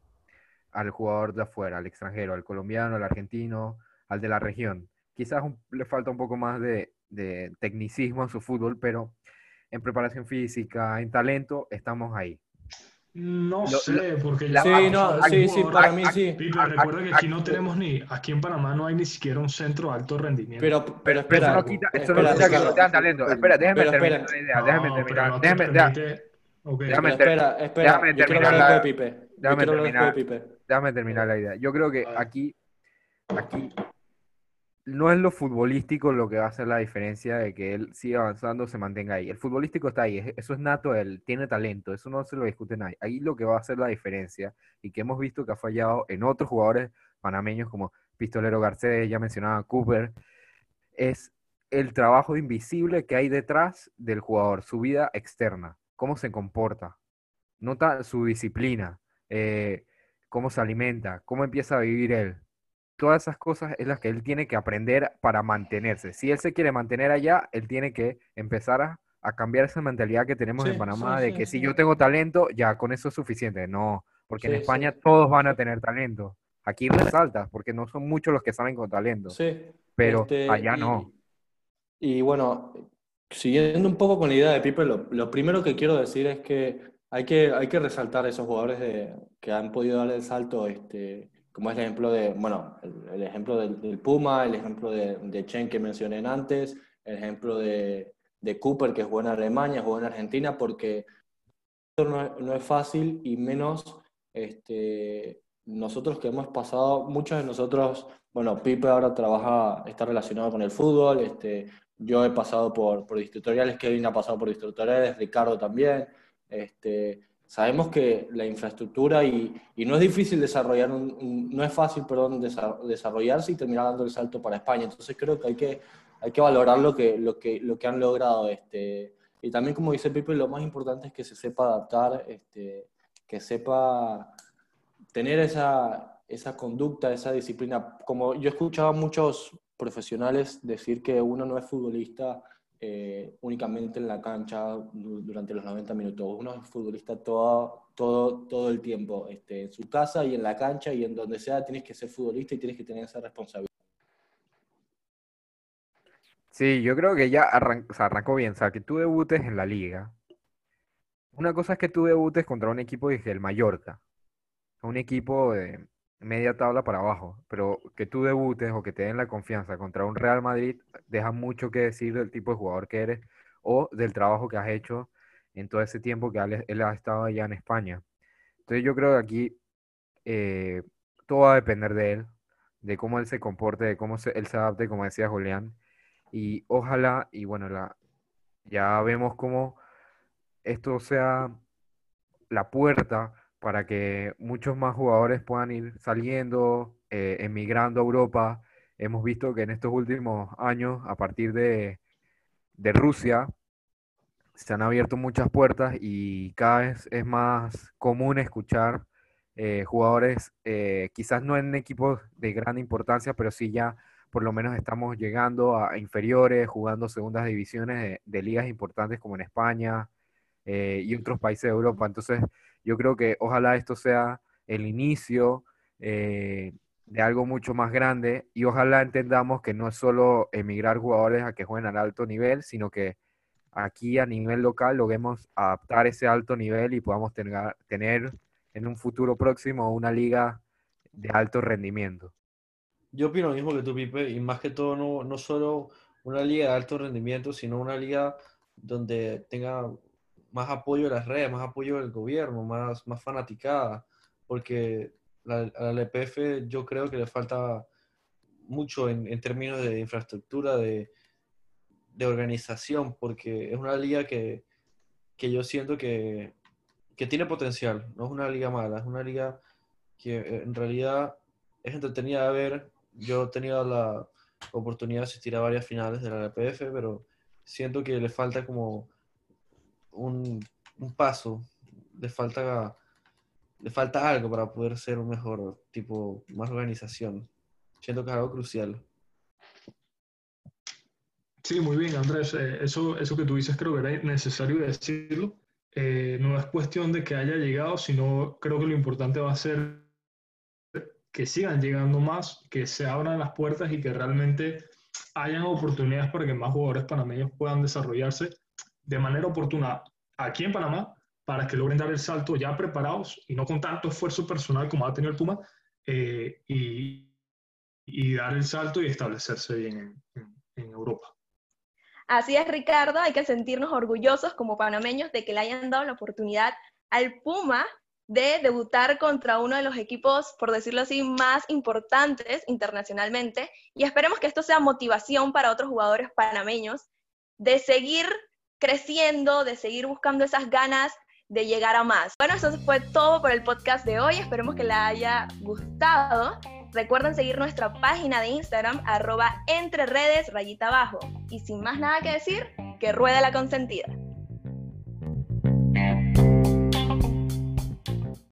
al jugador de afuera, al extranjero, al colombiano, al argentino, al de la región. Quizás un- le falta un poco más de, de tecnicismo en su fútbol, pero en preparación física, en talento, estamos ahí. No Lo- sé, porque la- Sí, ya- no, sí, sí, para mí Pipe, sí. recuerda que aquí no tenemos ni, aquí en Panamá no hay ni siquiera un centro de alto rendimiento. Pero, pero Pero eso espera, no quita, eso no espera, quita que espera. no tengan talento. Espera, déjame Pero terminar espera. la idea, No, déjame pero terminar, no te déjame, permite- Ok. Déjame espera, espera. déjame terminar la- de Pipe. Déjame terminar. de Pipe. Déjame terminar la idea. Yo creo que aquí, aquí no es lo futbolístico lo que va a hacer la diferencia de que él siga avanzando, se mantenga ahí. El futbolístico está ahí, es- eso es nato, él tiene talento, eso no se lo discute nadie. Ahí lo que va a hacer la diferencia y que hemos visto que ha fallado en otros jugadores panameños como Pistolero Garcés, ya mencionaba Cooper, es el trabajo invisible que hay detrás del jugador, su vida externa, cómo se comporta, nota su disciplina, eh, cómo se alimenta, cómo empieza a vivir él. Todas esas cosas es las que él tiene que aprender para mantenerse. Si él se quiere mantener allá, él tiene que empezar a, a cambiar esa mentalidad que tenemos Sí, en Panamá sí, de sí, que si yo tengo talento, ya con eso es suficiente. No, porque en España todos van a tener talento. Aquí resaltas, porque no son muchos los que salen con talento. Sí. Pero Este, allá y- no. Y bueno, siguiendo un poco con la idea de Pipe, lo, lo primero que quiero decir es que hay que, hay que resaltar a esos jugadores de- que han podido dar el salto, este, como es el ejemplo de, bueno, el, el ejemplo del, del Puma, el ejemplo de, de Chen que mencioné antes, el ejemplo de, de Cooper que jugó en Alemania, jugó en Argentina, porque esto no no es fácil y menos este, nosotros que hemos pasado, muchos de nosotros, bueno, Pipe ahora trabaja, está relacionado con el fútbol, este, yo he pasado por, por distritoriales, Kevin ha pasado por distritoriales, Ricardo también. Este, sabemos que la infraestructura y, y no es difícil desarrollar, un, no es fácil, perdón, desa- desarrollarse y terminar dando el salto para España. Entonces creo que hay que, hay que valorar lo que, lo que, lo que han logrado. Este, y también, como dice Pipe, lo más importante es que se sepa adaptar, este, que sepa tener esa, esa conducta, esa disciplina. Como yo escuchaba a muchos profesionales decir que uno no es futbolista eh, únicamente en la cancha du- durante los 90 minutos, uno es futbolista todo, todo, todo el tiempo, este, en su casa y en la cancha y en donde sea tienes que ser futbolista y tienes que tener esa responsabilidad. Sí, yo creo que ya arran- arrancó bien. O sea, que tú debutes en la liga. Una cosa es que tú debutes contra un equipo de el Mallorca, un equipo de media tabla para abajo, pero que tú debutes o que te den la confianza contra un Real Madrid deja mucho que decir del tipo de jugador que eres o del trabajo que has hecho en todo ese tiempo que él, ha estado allá en España. Entonces yo creo que aquí eh, todo va a depender de él, de cómo él se comporte, de cómo él se adapte, como decía Julián. Y ojalá, y bueno, la, ya vemos cómo esto sea la puerta para que muchos más jugadores puedan ir saliendo, eh, emigrando a Europa. Hemos visto que en estos últimos años, a partir de, de Rusia, se han abierto muchas puertas y cada vez es más común escuchar eh, jugadores, eh, quizás no en equipos de gran importancia, pero sí ya por lo menos estamos llegando a inferiores, jugando segundas divisiones de, ligas importantes como en España eh, y otros países de Europa. Entonces, yo creo que ojalá esto sea el inicio eh, de algo mucho más grande y ojalá entendamos que no es solo emigrar jugadores a que jueguen al alto nivel, sino que aquí a nivel local logremos adaptar ese alto nivel y podamos tener, tener en un futuro próximo una liga de alto rendimiento. Yo opino lo mismo que tú, Pipe, y más que todo no, no solo una liga de alto rendimiento, sino una liga donde tenga más apoyo de las redes, más apoyo del gobierno, más, más fanaticada, porque la, a la LPF yo creo que le falta mucho en, en términos de infraestructura, de, de organización, porque es una liga que, que yo siento que, que tiene potencial, no es una liga mala, es una liga que eh, en realidad es entretenida de ver. Yo he tenido la oportunidad de asistir a varias finales de la LPF, pero siento que le falta como un, un paso, le falta, le falta algo para poder ser un mejor, tipo, más organización. Siento que algo crucial. Sí, muy bien, Andrés. Eh, eso, eso que tú dices creo que era necesario decirlo. Eh, no es cuestión de que haya llegado, sino creo que lo importante va a ser que sigan llegando más, que se abran las puertas y que realmente hayan oportunidades para que más jugadores panameños puedan desarrollarse de manera oportuna aquí en Panamá para que logren dar el salto ya preparados y no con tanto esfuerzo personal como ha tenido el Puma eh, y, y dar el salto y establecerse bien en, en, en Europa. Así es, Ricardo, hay que sentirnos orgullosos como panameños de que le hayan dado la oportunidad al Puma de debutar contra uno de los equipos, por decirlo así, más importantes internacionalmente. Y esperemos que esto sea motivación para otros jugadores panameños de seguir creciendo, de seguir buscando esas ganas de llegar a más. Bueno, eso fue todo por el podcast de hoy. Esperemos que les haya gustado. Recuerden seguir nuestra página de Instagram, arroba entre rayita abajo. Y sin más nada que decir, que ruede la consentida.